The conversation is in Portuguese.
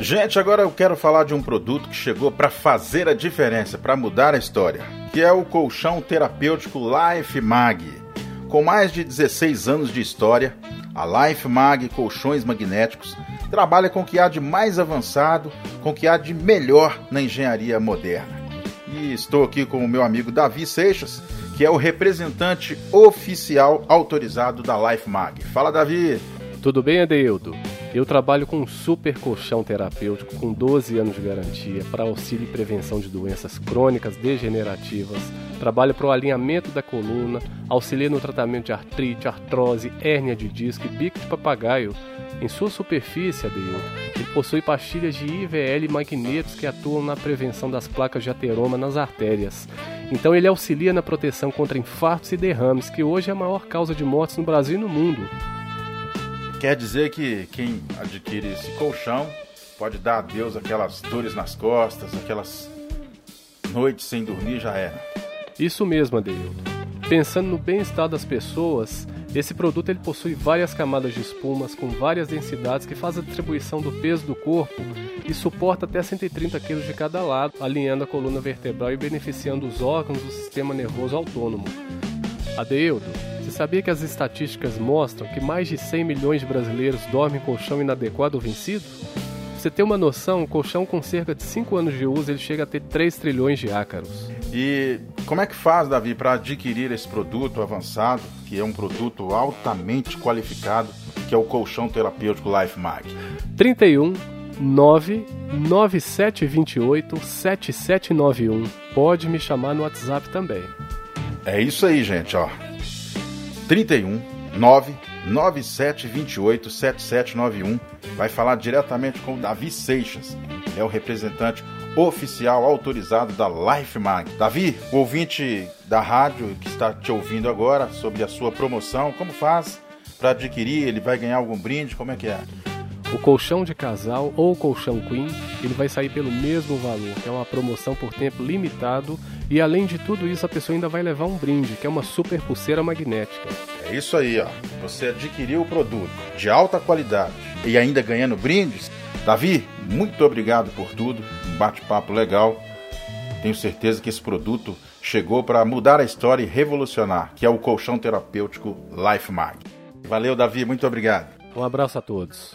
Gente, agora eu quero falar de um produto que chegou para fazer a diferença, para mudar a história, que é o colchão terapêutico Life Mag. Com mais de 16 anos de história, a Life Mag Colchões Magnéticos trabalha com o que há de mais avançado, com o que há de melhor na engenharia moderna. E estou aqui com o meu amigo Davi Seixas, que é o representante oficial autorizado da Life Mag. Fala, Davi! Tudo bem, Adeildo? Eu trabalho com um super colchão terapêutico com 12 anos de garantia para auxílio e prevenção de doenças crônicas degenerativas. Trabalho para o alinhamento da coluna, auxilia no tratamento de artrite, artrose, hérnia de disco e bico de papagaio. Em sua superfície, Adeildo, ele possui pastilhas de IVL e magnetos que atuam na prevenção das placas de ateroma nas artérias. Então ele auxilia na proteção contra infartos e derrames, que hoje é a maior causa de mortes no Brasil e no mundo. Quer dizer que quem adquire esse colchão pode dar adeus aquelas dores nas costas, aquelas noites sem dormir já era. Isso mesmo, Adeildo. Pensando no bem-estar das pessoas, esse produto ele possui várias camadas de espumas com várias densidades que faz a distribuição do peso do corpo e suporta até 130 kg de cada lado, alinhando a coluna vertebral e beneficiando os órgãos do sistema nervoso autônomo. Adeildo, você sabia que as estatísticas mostram que mais de 100 milhões de brasileiros dormem em colchão inadequado ou vencido? Pra você ter uma noção, um colchão com cerca de 5 anos de uso ele chega a ter 3 trilhões de ácaros. E como é que faz, Davi, para adquirir esse produto avançado, que é um produto altamente qualificado, que é o colchão terapêutico Life Mag? 31 99728 7791. Pode me chamar no WhatsApp também. É isso aí, gente, ó. 31 99728 7791. Vai falar diretamente com o Davi Seixas, é o representante oficial autorizado da Life Mag. Davi, o ouvinte da rádio que está te ouvindo agora sobre a sua promoção, como faz para adquirir? Ele vai ganhar algum brinde? Como é que é? O colchão de casal ou colchão queen, ele vai sair pelo mesmo valor, que é uma promoção por tempo limitado, e além de tudo isso, a pessoa ainda vai levar um brinde, que é uma super pulseira magnética. É isso aí, ó. Você adquiriu o produto de alta qualidade e ainda ganhando brindes. Davi, muito obrigado por tudo. Um bate-papo legal. Tenho certeza que esse produto chegou para mudar a história e revolucionar, que é o colchão terapêutico Life Mag. Valeu, Davi, muito obrigado. Um abraço a todos.